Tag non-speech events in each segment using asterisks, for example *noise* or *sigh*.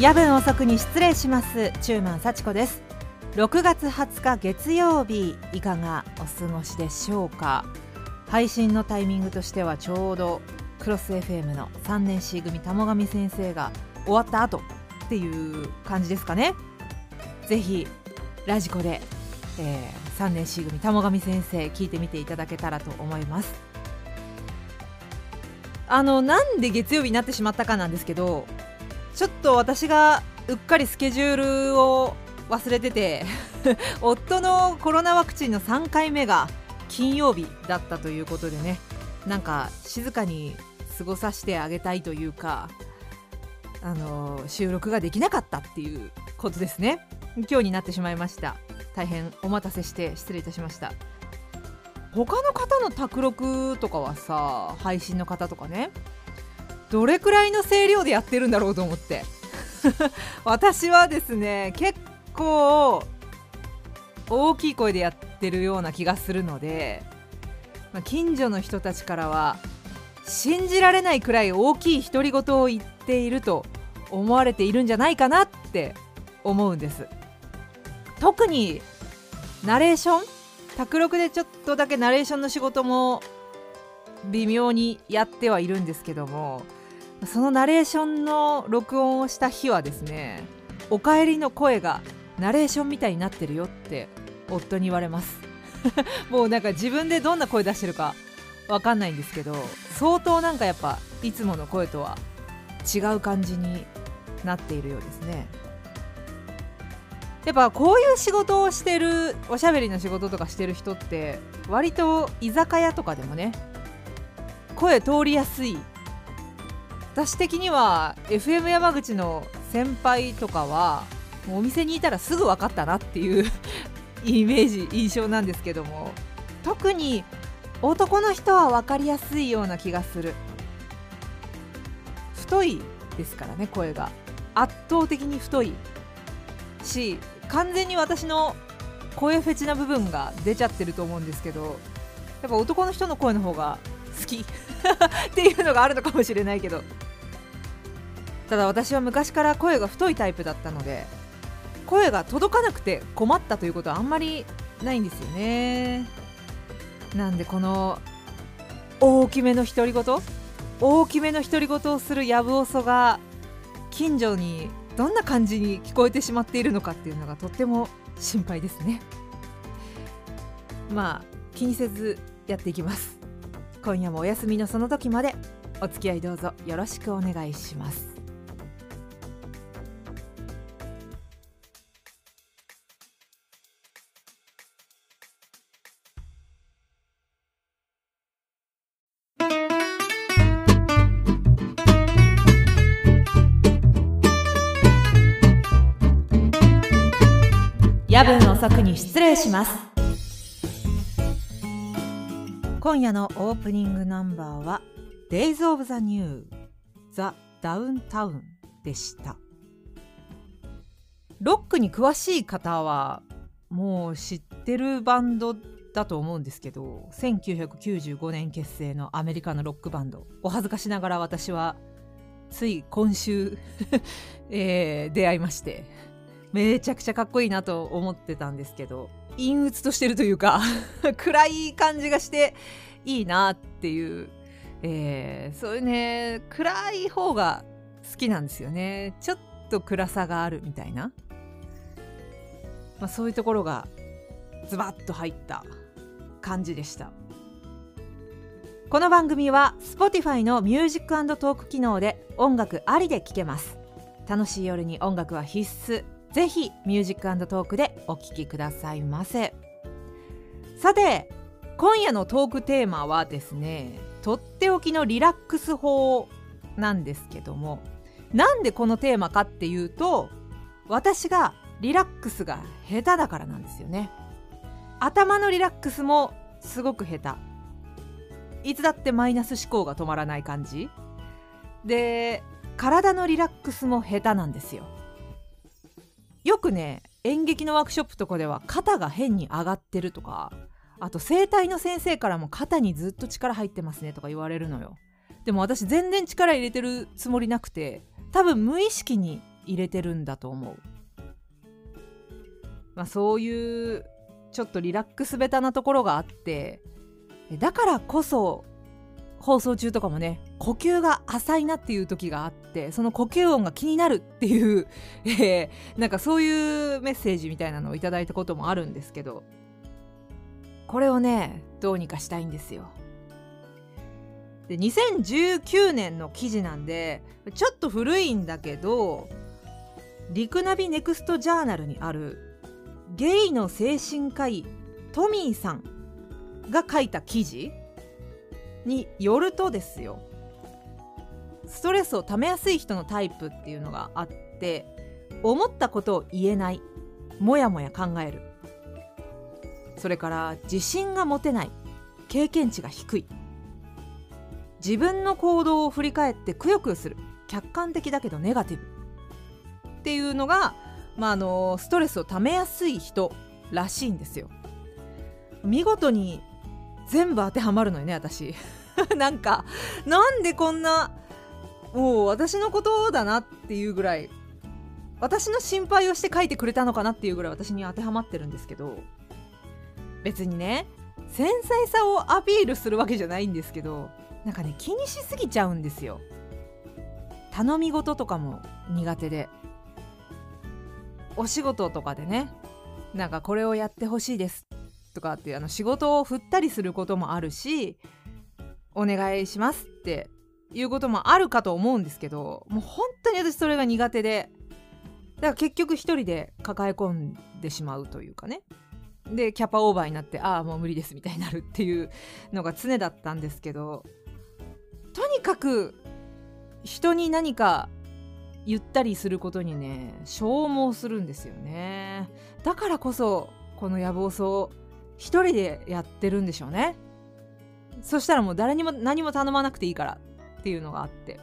夜分遅くに失礼します。中満幸子です。6月20日月曜日いかがお過ごしでしょうか？配信のタイミングとしてはちょうどクロス FM の3年 C 組玉上先生が終わった後っていう感じですかね。ぜひラジコで、えー、3年 C 組玉上先生聞いてみていただけたらと思います。あのなんで月曜日になってしまったかなんですけどちょっと私がうっかりスケジュールを忘れてて *laughs* 夫のコロナワクチンの3回目が金曜日だったということでねなんか静かに過ごさせてあげたいというかあの収録ができなかったっていうことですね。今日になってしまいました。大変お待たせして失礼いたしました。他の方の卓録とかはさ配信の方とかねどれくらいの声量でやってるんだろうと思って。*laughs* 私はですね結構大きい声でやってるような気がするので、まあ、近所の人たちからは信じられないくらい大きい独り言を言っていると思われているんじゃないかなって思うんです。特にナレーション卓録でちょっとだけナレーションの仕事も微妙にやってはいるんですけどもそのナレーションの録音をした日はですねお帰りの声がナレーションみたいになってるよって夫に言われます。*laughs* もうなんか自分でどんな声出してるかわかんないんですけど相当なんかやっぱいつもの声とは違う感じになっているようですね。やっぱこういう仕事をしてるおしゃべりの仕事とかしてる人って割と居酒屋とかでもね声通りやすい私的には FM 山口の先輩とかはお店にいたらすぐ分かったなっていう *laughs* イメージ印象なんですけども。特に男の人は分かりやすいような気がする。太いですからね声が。圧倒的に太い。し完全に私の声フェチな部分が出ちゃってると思うんですけどやっぱ男の人の声の方が好き。*laughs* っていうのがあるのかもしれないけど。ただ私は昔から声が太いタイプだったので声が届かなくて困ったということはあんまりないんですよね。なんでこの大きめの独り言？大きめの独り言をするやぶおそが近所にどんな感じに聞こえてしまっているのかっていうのがとっても心配ですね。まあ気にせずやっていきます。今夜もお休みのその時までお付き合いどうぞよろしくお願いします。夜分遅くに失礼します。今夜のオープニングナンバーは Days of the New The Downtown でした。ロックに詳しい方はもう知ってるバンドだと思うんですけど1995年結成のアメリカのロックバンド。お恥ずかしながら私はつい今週 *laughs* えー、出会いましてめちゃくちゃかっこいいなと思ってたんですけど。陰鬱としてるというか *laughs* 暗い感じがしていいなっていう、えー、そういうね暗い方が好きなんですよね。ちょっと暗さがあるみたいな、まあ、そういうところがズバッと入った感じでした。この番組は Spotify のミュージックトーク機能で音楽ありで聴けます。楽しい夜に音楽は必須。ぜひミュージックトークでお聴きくださいませ。さて今夜のトークテーマはですねとっておきのリラックス法なんですけどもなんでこのテーマかっていうと私がリラックスが下手だからなんですよね。頭のリラックスもすごく下手。いつだってマイナス思考が止まらない感じ。で体のリラックスも下手なんですよ。よくね演劇のワークショップとかでは肩が変に上がってるとかあと整体の先生からも肩にずっと力入ってますねとか言われるのよ。でも私全然力入れてるつもりなくて多分無意識に入れてるんだと思う、まあ、そういうちょっとリラックスベタなところがあってだからこそ放送中とかもね呼吸が浅いなっていう時があってその呼吸音が気になるっていう、*laughs* えー、なんかそういうメッセージみたいなのを頂いたこともあるんですけどこれをねどうにかしたいんですよ。で2019年の記事なんでちょっと古いんだけどリクナビネクストジャーナルにあるゲイの精神科医トミーさんが書いた記事によるとですよ。ストレスをためやすい人のタイプっていうのがあって思ったことを言えない。もやもや考える。それから自信が持てない。経験値が低い。自分の行動を振り返ってくよくよする。客観的だけどネガティブ。っていうのが、まあ、あのストレスをためやすい人らしいんですよ。見事に全部当てはまるのよね私。*laughs* なんかなんでこんなもう私のことだなっていうぐらい私の心配をして書いてくれたのかなっていうぐらい私に当てはまってるんですけど別にね繊細さをアピールするわけじゃないんですけどなんかね気にしすぎちゃうんですよ。頼み事とかも苦手で。お仕事とかでねなんかこれをやってほしいですとかってあの仕事を振ったりすることもあるしお願いしますっていうこともあるかと思うんですけどもう本当に私それが苦手でだから結局一人で抱え込んでしまうというかね。でキャパオーバーになってああもう無理ですみたいになるっていうのが常だったんですけどとにかく人に何か言ったりすることにね消耗するんですよね。だからこそこの野望層一人でやってるんでしょうね。そしたらもう誰にも何も頼まなくていいからっていうのがあって。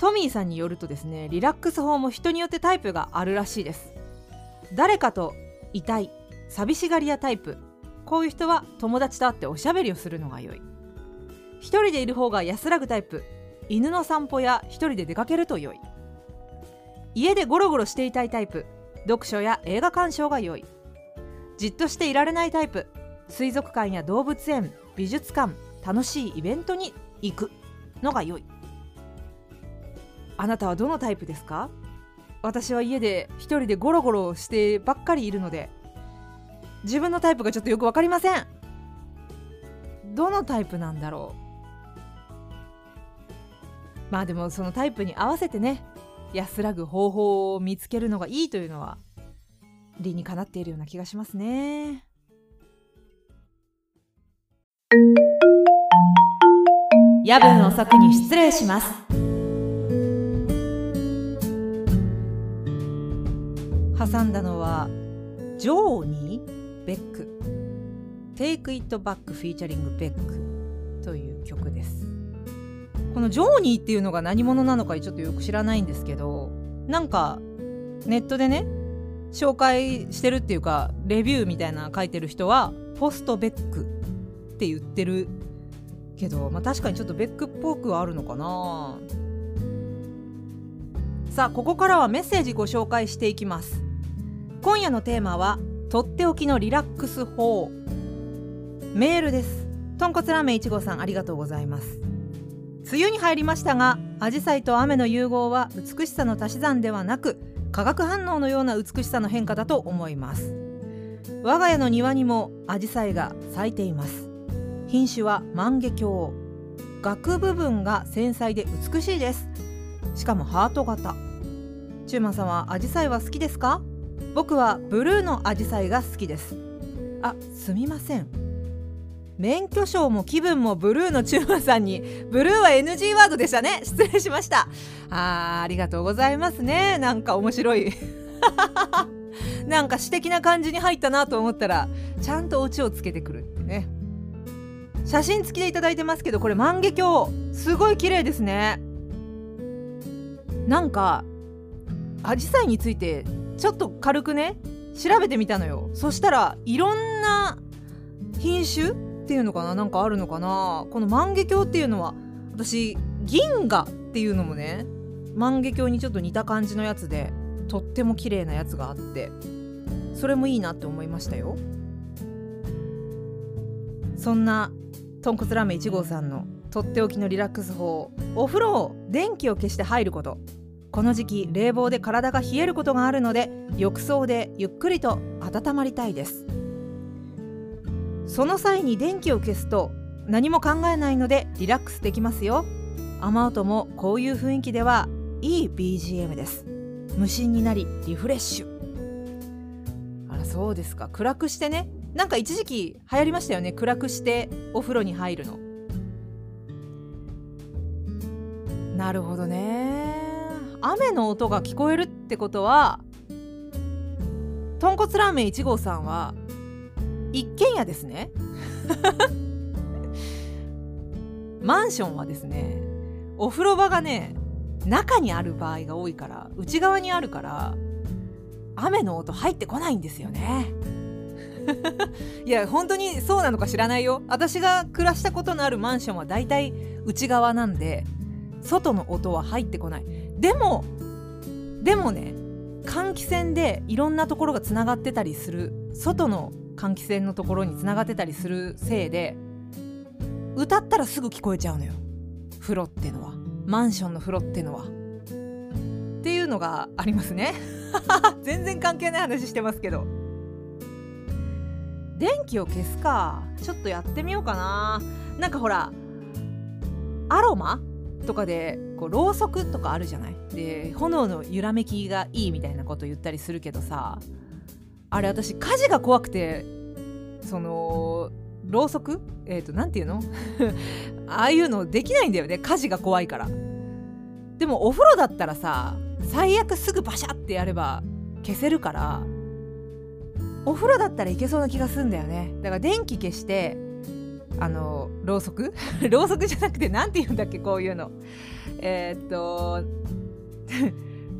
トミーさんによるとですねリラックス法も人によってタイプがあるらしいです。誰かといたい寂しがり屋タイプ。こういう人は友達と会っておしゃべりをするのが良い。一人でいる方が安らぐタイプ。犬の散歩や一人で出かけると良い。家でゴロゴロしていたいタイプ。読書や映画鑑賞が良い。じっとしていられないタイプ。水族館や動物園美術館楽しいイベントに行く。のが良い。あなたはどのタイプですか？私は家で一人でゴロゴロしてばっかりいるので。自分のタイプがちょっとよく分かりません。どのタイプなんだろう？まあでもそのタイプに合わせてね安らぐ方法を見つけるのがいいというのは理にかなっているような気がしますね。夜分遅くに失礼します。挟んだのはジョーニー・ベック「Take It Back Featuring ベック」という曲ですこのジョーニーっていうのが何者なのかちょっとよく知らないんですけどなんかネットでね紹介してるっていうかレビューみたいな書いてる人はポストベックって言ってるけど、まあ、確かにちょっとベックっぽくはあるのかな。さあここからはメッセージご紹介していきます。今夜のテーマはとっておきのリラックス法。メールです。豚骨ラーメンいちごさんありがとうございます。梅雨に入りましたがアジサイと雨の融合は美しさの足し算ではなく化学反応のような美しさの変化だと思います。我が家の庭にもアジサイが咲いています。品種は万華鏡。額部分が繊細で美しいです。しかもハート型。チューマンさんはアジサイは好きですか？僕はブルーのアジサイが好きです。あすみません。免許証も気分もブルーのチューマさんに。ブルーは NG ワードでしたね。失礼しました。あーありがとうございますね。なんか面白い。*laughs* なんか詩的な感じに入ったなと思ったらちゃんとオチをつけてくるってね。写真付きでいただいてますけどこれ万華鏡。すごい綺麗ですね。なんかアジサイについてちょっと軽くね調べてみたのよ。そしたらいろんな品種っていうのかな？なんかあるのかな？この万華鏡っていうのは私銀河っていうのもね万華鏡にちょっと似た感じのやつでとっても綺麗なやつがあってそれもいいなって思いましたよ。そんな豚骨ラーメン1号さんのとっておきのリラックス法お風呂を電気を消して入ること。この時期冷房で体が冷えることがあるので浴槽でゆっくりと温まりたいです。その際に電気を消すと何も考えないのでリラックスできますよ。雨音もこういう雰囲気ではいい BGM です。無心になりリフレッシュ。あらそうですか。暗くしてね。なんか一時期流行りましたよね。暗くしてお風呂に入るの。なるほどね。雨の音が聞こえるってことは豚骨ラーメン1号さんは一軒家ですね。マンションはですねお風呂場がね中にある場合が多いから内側にあるから雨の音入ってこないんですよね。いや本当にそうなのか知らないよ。私が暮らしたことのあるマンションはだいたい内側なんで外の音は入ってこない。でもでもね換気扇でいろんなところがつながってたりする外の換気扇のところにつながってたりするせいで歌ったらすぐ聞こえちゃうのよ。風呂ってのは。マンションの風呂ってのは。っていうのがありますね。*laughs* 全然関係ない話してますけど。電気を消すか。ちょっとやってみようかな。なんかほらアロマ？とかでこうろうそくとかあるじゃない？で炎の揺らめきがいいみたいなこと言ったりするけどさ。あれ私火事が怖くてそのろうそく？えっ、ー、と何て言うの？*laughs* ああいうのできないんだよね火事が怖いから。でもお風呂だったらさ最悪すぐバシャってやれば消せるからお風呂だったらいけそうな気がすんだよね。だから電気消してあのろうそく？*laughs* ろうそくじゃなくて何て言うんだっけこういうの。えー、っと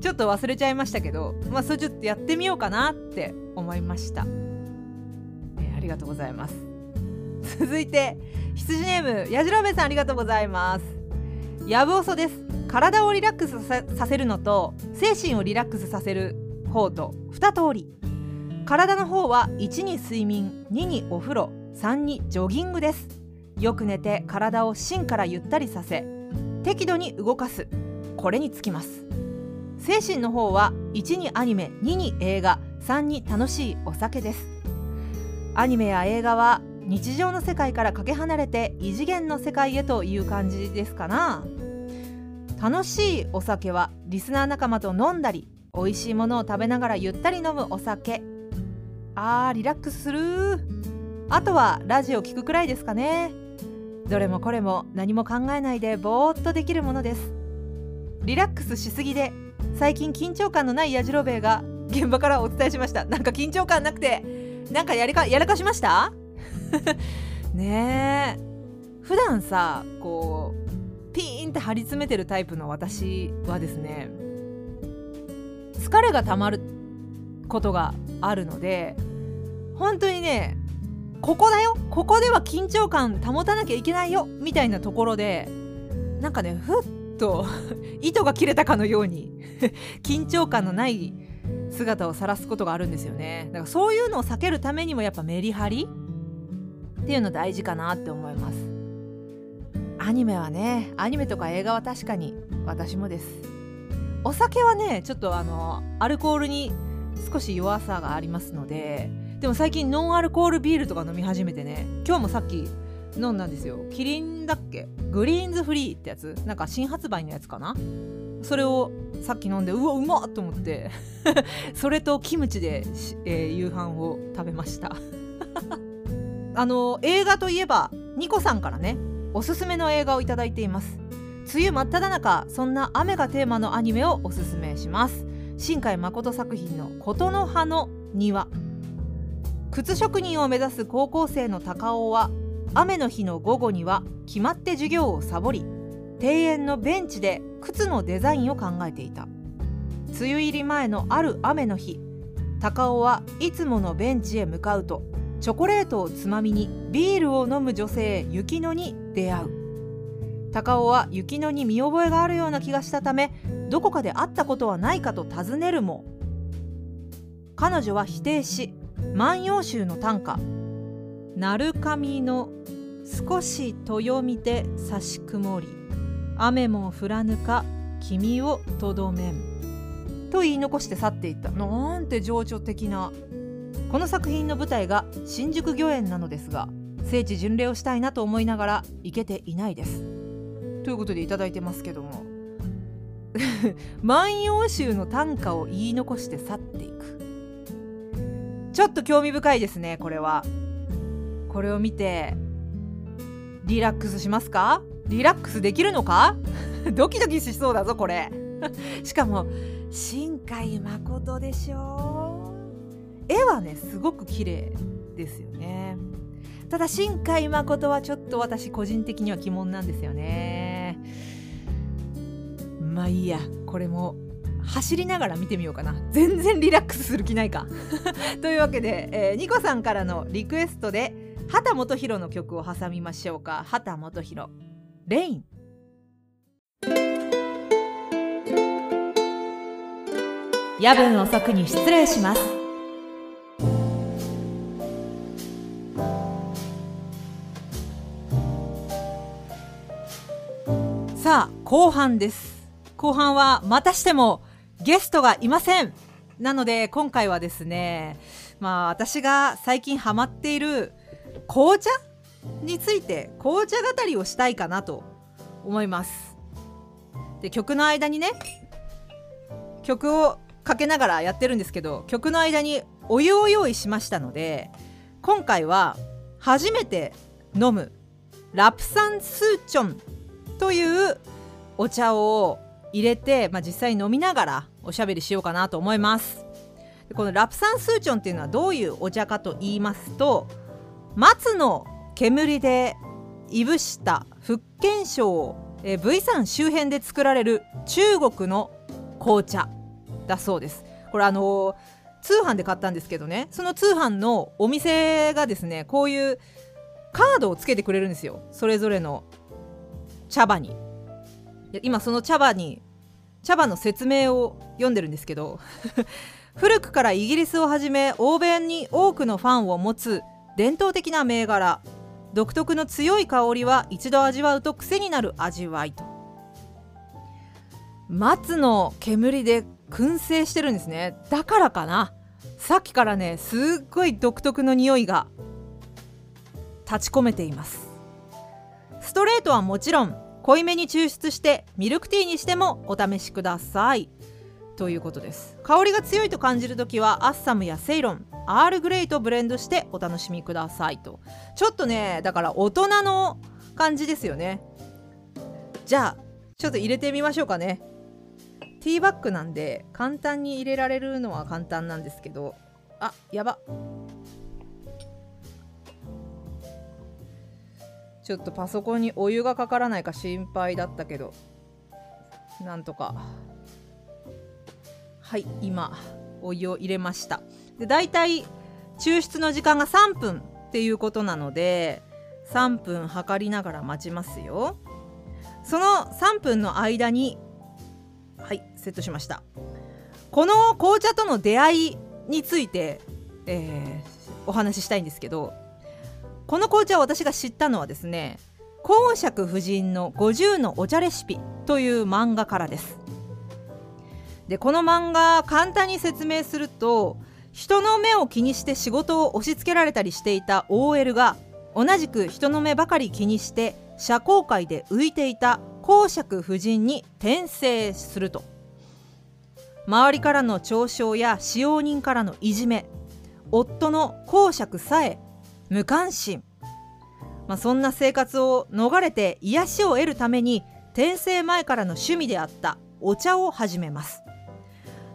ちょっと忘れちゃいましたけどまあそれちょっとやってみようかなって思いました、えー、ありがとうございます。続いて羊ネームやじろべさんありがとうございます。やぶおそです。体をリラックスさせるのと精神をリラックスさせる方と2通り。体の方は1に睡眠2にお風呂3にジョギングです。よく寝て体を芯からゆったりさせ適度に動かす。これにつきます。精神の方は1にアニメ2に映画3に楽しいお酒です。アニメや映画は日常の世界からかけ離れて異次元の世界へという感じですかな。楽しいお酒はリスナー仲間と飲んだり美味しいものを食べながらゆったり飲むお酒。あーリラックスする。あとはラジオ聞くくらいですかね。どれもこれも何も考えないでぼーっとできるものです。リラックスしすぎで最近緊張感のないやじろべえが現場からお伝えしました。なんか緊張感なくてなんかやりかやらかしました？*laughs* ねえ。普段さこうピーンって張り詰めてるタイプの私はですね疲れがたまることがあるので本当にねここだよ。ここでは緊張感保たなきゃいけないよ。みたいなところでなんかねふっと糸が切れたかのように *laughs* 緊張感のない姿を晒すことがあるんですよね。だからそういうのを避けるためにもやっぱメリハリっていうの大事かなって思います。アニメはねアニメとか映画は確かに私もです。お酒はねちょっとあのアルコールに少し弱さがありますのででも最近ノンアルコールビールとか飲み始めてね今日もさっき飲んだんですよ。キリンだっけ？グリーンズフリーってやつ？なんか新発売のやつかな？それをさっき飲んでうわうまっと思って。*laughs* それとキムチで、えー、夕飯を食べました。*laughs* あの映画といえばニコさんからねおすすめの映画をいただいています。梅雨真っ只中そんな雨がテーマのアニメをおすすめします。新海誠作品の「琴の葉の庭」靴職人を目指す高校生の高尾は雨の日の午後には決まって授業をサボり庭園のベンチで靴のデザインを考えていた。梅雨入り前のある雨の日高尾はいつものベンチへ向かうとチョコレートをつまみにビールを飲む女性雪乃に出会う。高尾は雪乃に見覚えがあるような気がしたためどこかで会ったことはないかと尋ねるも彼女は否定し万葉集の短歌「鳴神の少し豊みて差し曇り雨も降らぬか君をとどめん」と言い残して去っていった。なんて情緒的な。この作品の舞台が新宿御苑なのですが聖地巡礼をしたいなと思いながら行けていないです。ということで頂いてますけども。*laughs* 万葉集の短歌を言い残して去っていく。ちょっと興味深いですねこれは。これを見てリラックスしますか？リラックスできるのか？*laughs* ドキドキしそうだぞこれ。*laughs* しかも新海誠でしょ絵はねすごく綺麗ですよね。ただ新海誠はちょっと私個人的には疑問なんですよね。まあいいや。これも走りながら見てみようかな。全然リラックスする気ないか。*laughs* というわけで、えー、ニコさんからのリクエストで畑基博の曲を挟みましょうか。畑基博。レイン。夜分遅くに失礼します。さあ後半です。後半はまたしてもゲストがいません。なので今回はですねまあ私が最近ハマっている紅茶について紅茶語りをしたいかなと思います。で曲の間にね曲をかけながらやってるんですけど曲の間にお湯を用意しましたので今回は初めて飲むラプサンスーチョンというお茶を入れて、まあ、実際に飲みながらおしゃべりしようかなと思います。このラプサンスーチョンっていうのはどういうお茶かと言いますと松の煙でいぶした福建省え V 山周辺で作られる中国の紅茶だそうです。これあのー、通販で買ったんですけどね。その通販のお店がですねこういうカードをつけてくれるんですよ。それぞれの茶葉に。今その茶葉に茶葉の説明を読んでるんですけど *laughs* 古くからイギリスをはじめ欧米に多くのファンを持つ伝統的な銘柄。独特の強い香りは一度味わうと癖になる味わいと。松の煙で燻製してるんですね。だからかな。さっきからねすっごい独特の匂いが立ち込めています。ストレートはもちろん濃いめに抽出してミルクティーにしてもお試しください。ということです。香りが強いと感じる時はアッサムやセイロンアールグレイとブレンドしてお楽しみくださいと。ちょっとねだから大人の感じですよね。じゃあちょっと入れてみましょうかね。ティーバッグなんで簡単に入れられるのは簡単なんですけど。あやば。ちょっとパソコンにお湯がかからないか心配だったけどなんとか。はい今お湯を入れました。で大体抽出の時間が3分っていうことなので3分測りながら待ちますよ。その3分の間にはいセットしました。この紅茶との出会いについて、えー、お話ししたいんですけどこの紅茶を私が知ったのはですね公爵夫人の50のお茶レシピという漫画からです。でこの漫画簡単に説明すると人の目を気にして仕事を押し付けられたりしていた OL が同じく人の目ばかり気にして社交界で浮いていた公爵夫人に転生すると。周りからの嘲笑や使用人からのいじめ夫の公爵さえ無関心、まあ、そんな生活を逃れて癒しを得るために転生前からの趣味であったお茶を始めます。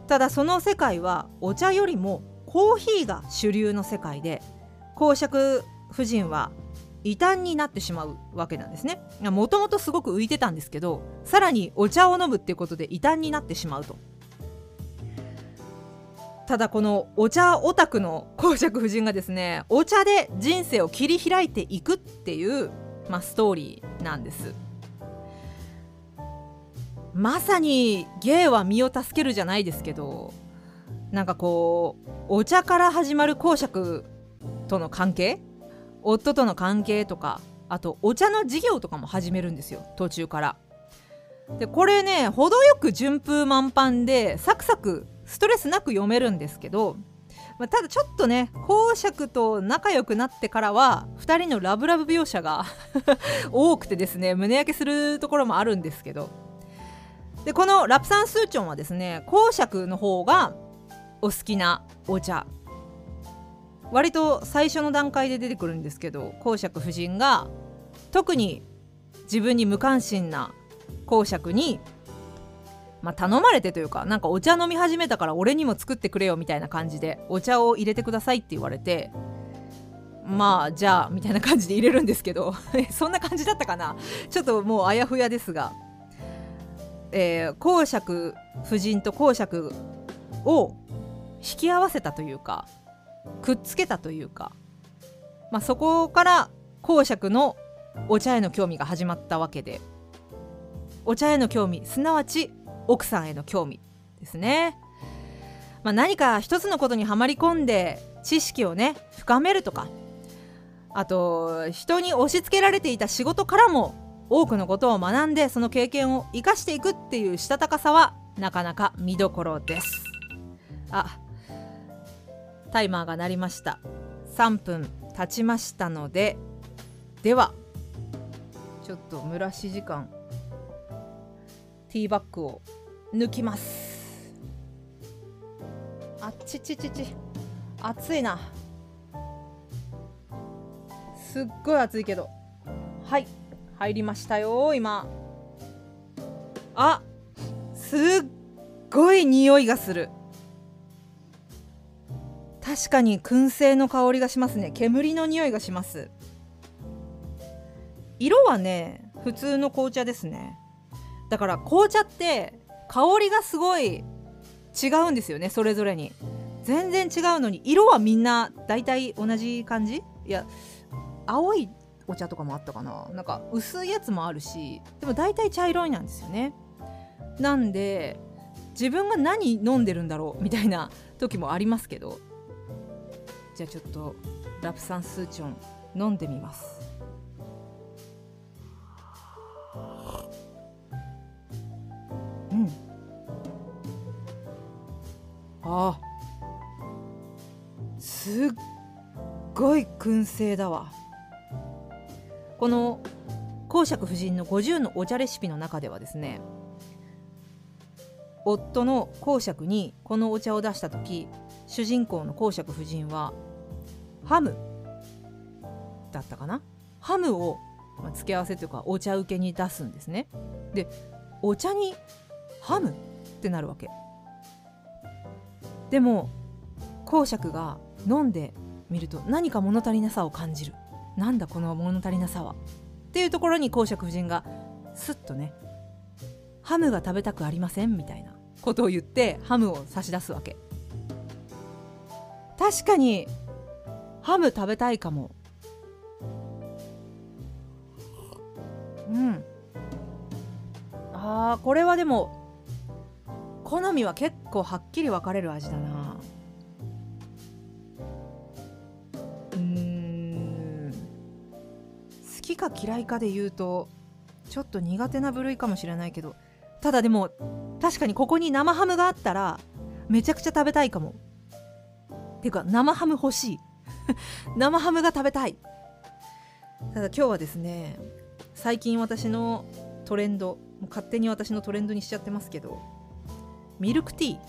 ただその世界はお茶よりもコーヒーが主流の世界で公爵夫人は異端になってしまうわけなんですね。もともとすごく浮いてたんですけどさらにお茶を飲むっていうことで異端になってしまうと。ただこのお茶オタクの公爵夫人がですねお茶で人生を切り開いていくっていう、まあ、ストーリーなんです。まさに芸は身を助けるじゃないですけどなんかこうお茶から始まる公爵との関係夫との関係とかあとお茶の事業とかも始めるんですよ途中から。でこれね程よく順風満帆でサクサクストレスなく読めるんですけど、まあ、ただちょっとね公爵と仲良くなってからは2人のラブラブ描写が *laughs* 多くてですね胸焼けするところもあるんですけどでこのラプサンスーチョンはですね公爵の方がお好きなお茶。割と最初の段階で出てくるんですけど公爵夫人が特に自分に無関心な公爵に、まあ、頼まれてというかなんかお茶飲み始めたから俺にも作ってくれよみたいな感じでお茶を入れてくださいって言われてまあじゃあみたいな感じで入れるんですけど *laughs* そんな感じだったかな。ちょっともうあやふやですが、えー、公爵夫人と公爵を引き合わせたというかくっつけたというか、まあ、そこから公爵のお茶への興味が始まったわけでお茶への興味すなわち奥さんへの興味ですね、まあ、何か一つのことにはまり込んで知識をね深めるとかあと人に押し付けられていた仕事からも多くのことを学んでその経験を生かしていくっていうしたたかさはなかなか見どころです。あタイマーが鳴りました。3分経ちましたのでではちょっと蒸らし時間ティーバッグを抜きます。あっちちちち暑いな。すっごい暑いけど。はい。入りましたよ今。あすっごい匂いがする。確かに燻製の香りがしますね。煙の匂いがします。色はね普通の紅茶ですね。だから紅茶って香りがすごい違うんですよねそれぞれに。全然違うのに色はみんな大体同じ感じ？いや青いお茶とかもあったかな。なんか薄いやつもあるしでも大体茶色いなんですよね。なんで自分が何飲んでるんだろうみたいな時もありますけど。じゃあちょっとラプサンスーチョン飲んでみます。うん。あすっごい燻製だわ。この公爵夫人の50のお茶レシピの中ではですね夫の公爵にこのお茶を出した時主人公の公爵夫人はハムだったかな？ハムを付け合わせというかお茶受けに出すんですね。でお茶にハムってなるわけ。でも公爵が飲んでみると何か物足りなさを感じる。なんだこの物足りなさは。っていうところに公爵夫人がスッとねハムが食べたくありませんみたいなことを言ってハムを差し出すわけ。確かにハム食べたいかも。うん。あーこれはでも好みは結構はっきり分かれる味だな。きか嫌いかで言うとちょっと苦手な部類かもしれないけどただでも確かにここに生ハムがあったらめちゃくちゃ食べたいかも。ていうか生ハム欲しい。*laughs* 生ハムが食べたい。ただ今日はですね最近私のトレンド勝手に私のトレンドにしちゃってますけどミルクティー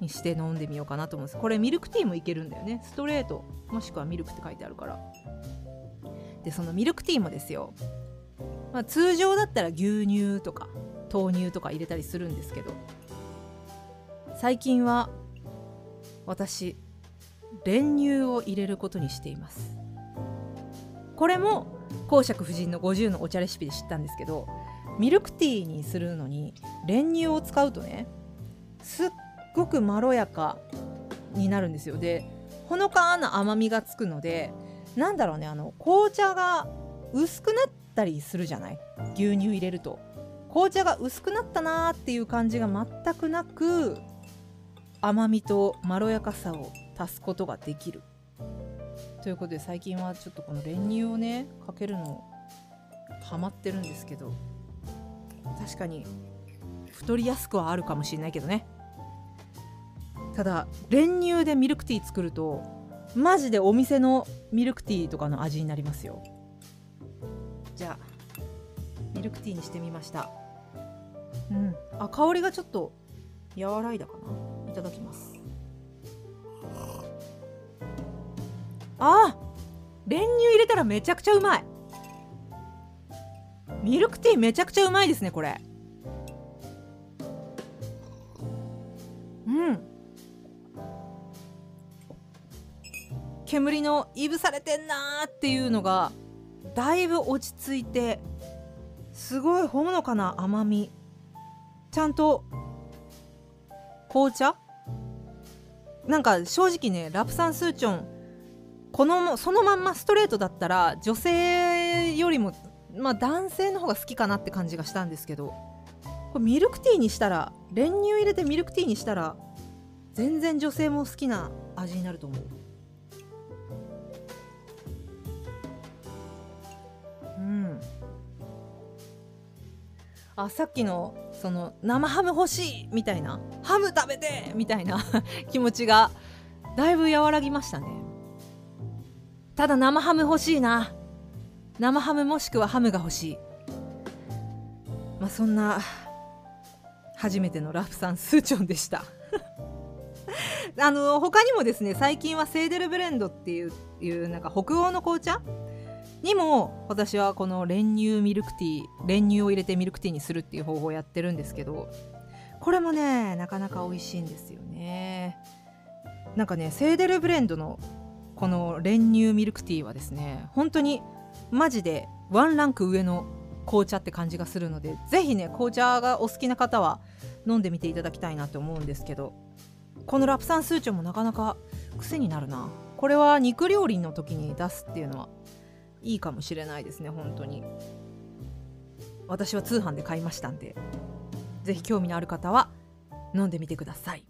にして飲んでみようかなと思うんです。これミルクティーもいけるんだよね。ストレートもしくはミルクって書いてあるから。でそのミルクティーもですよ、まあ、通常だったら牛乳とか豆乳とか入れたりするんですけど最近は私練乳を入れることにしています。これも公爵夫人の50のお茶レシピで知ったんですけどミルクティーにするのに練乳を使うとねすっごくまろやかになるんですよ。でほのかな甘みがつくのでなんだろうねあの紅茶が薄くなったりするじゃない？牛乳入れると。紅茶が薄くなったなーっていう感じが全くなく甘みとまろやかさを足すことができる。ということで最近はちょっとこの練乳をねかけるのハマってるんですけど確かに太りやすくはあるかもしれないけどね。ただ練乳でミルクティー作るとマジでお店のミルクティーとかの味になりますよ。じゃあミルクティーにしてみました。うん。あ香りがちょっと和らいだかな。いただきます。あ練乳入れたらめちゃくちゃうまい。ミルクティーめちゃくちゃうまいですねこれ。うん煙のいぶされてんなーっていうのがだいぶ落ち着いてすごいほのかな甘み。ちゃんと紅茶？なんか正直ねラプサンスーチョンこのそのまんまストレートだったら女性よりもまあ男性の方が好きかなって感じがしたんですけどこれミルクティーにしたら練乳入れてミルクティーにしたら全然女性も好きな味になると思う。あさっきのその生ハム欲しいみたいな。ハム食べてみたいな。*laughs* 気持ちがだいぶ和らぎましたね。ただ生ハム欲しいな。生ハムもしくはハムが欲しい。まあそんな初めてのラフさんスーチョンでした。*laughs* あの他にもですね最近はセーデルブレンドっていういうなんか北欧の紅茶にも私はこの練乳ミルクティー練乳を入れてミルクティーにするっていう方法をやってるんですけどこれもねなかなか美味しいんですよね。なんかねセーデルブレンドのこの練乳ミルクティーはですね本当にマジでワンランク上の紅茶って感じがするのでぜひね紅茶がお好きな方は飲んでみていただきたいなと思うんですけどこのラプサンスーチョもなかなか癖になるな。これは肉料理の時に出すっていうのはいいかもしれないですね本当に。私は通販で買いましたんで。ぜひ興味のある方は飲んでみてください。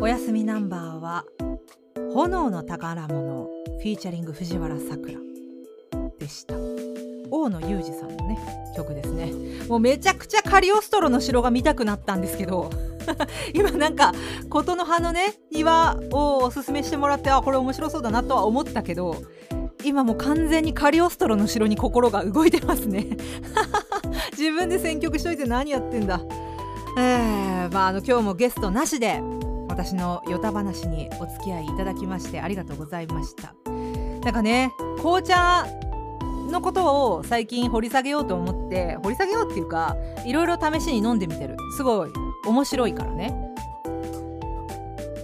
おやすみナンバーは炎の宝物フィーチャリング藤原さくらでした。大野裕二さんのね曲ですね。もうめちゃくちゃカリオストロの城が見たくなったんですけど *laughs* 今なんか琴の葉のね庭をおすすめしてもらってあこれ面白そうだなとは思ったけど今もう完全にカリオストロの城に心が動いてますね。*laughs* 自分で選曲しといて何やってんだ。えー、まああの今日もゲストなしで私のヨタ話にお付き合いいただきましてありがとうございました。なんかね紅茶のことを最近掘り下げようと思って掘り下げようっていうかいろいろ試しに飲んでみてる。すごい。面白いからね。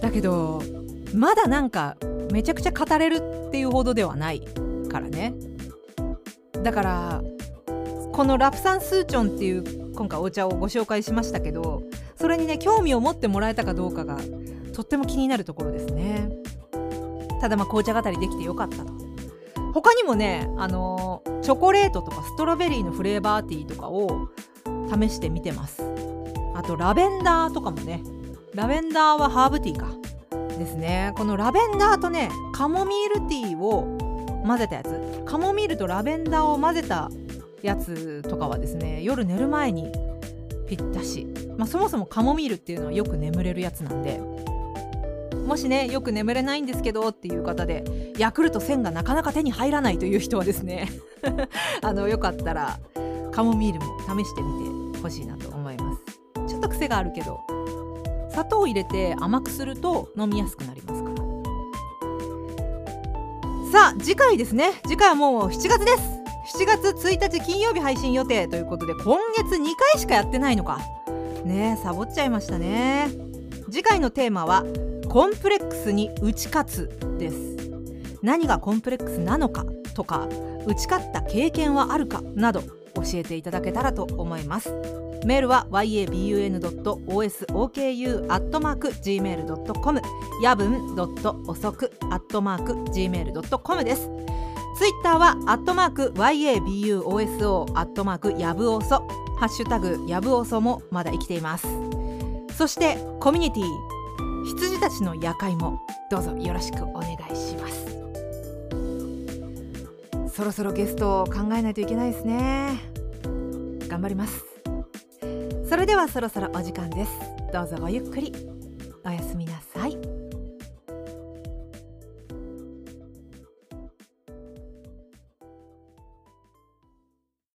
だけどまだなんかめちゃくちゃ語れるっていうほどではないからね。だからこのラプサンスーチョンっていう今回お茶をご紹介しましたけどそれにね興味を持ってもらえたかどうかがとっても気になるところですね。ただまあ紅茶語りできてよかったと。他にもねあのチョコレートとかストロベリーのフレーバーティーとかを試してみてます。あとラベンダーとかもね。ラベンダーはハーブティーか。ですね。このラベンダーとねカモミールティーを混ぜたやつ。カモミールとラベンダーを混ぜたやつとかはですね夜寝る前にぴったし、まあ、そもそもカモミールっていうのはよく眠れるやつなんで。もしねよく眠れないんですけどっていう方でヤクルト1000がなかなか手に入らないという人はですね *laughs* あのよかったらカモミールも試してみてほしいなと思います。ちょっと癖があるけど砂糖を入れて甘くすると飲みやすくなりますか。らさあ次回ですね。次回はもう7月です。7月1日金曜日配信予定ということで今月2回しかやってないのか。ねえサボっちゃいましたね。次回のテーマはコンプレックスに打ち勝つです何がコンプレックスなのかとか打ち勝った経験はあるかなど教えていただけたらと思いますメールは yabun.osoku.gmail.com やぶん遅く .gmail.com ですツイッターはアットマーク yabuoso アットマークやぶおそハッシュタグやぶおそもまだ生きていますそしてコミュニティ羊たちの夜会もどうぞよろしくお願いします。そろそろゲストを考えないといけないですね。頑張ります。それではそろそろお時間です。どうぞごゆっくり。おやすみなさい。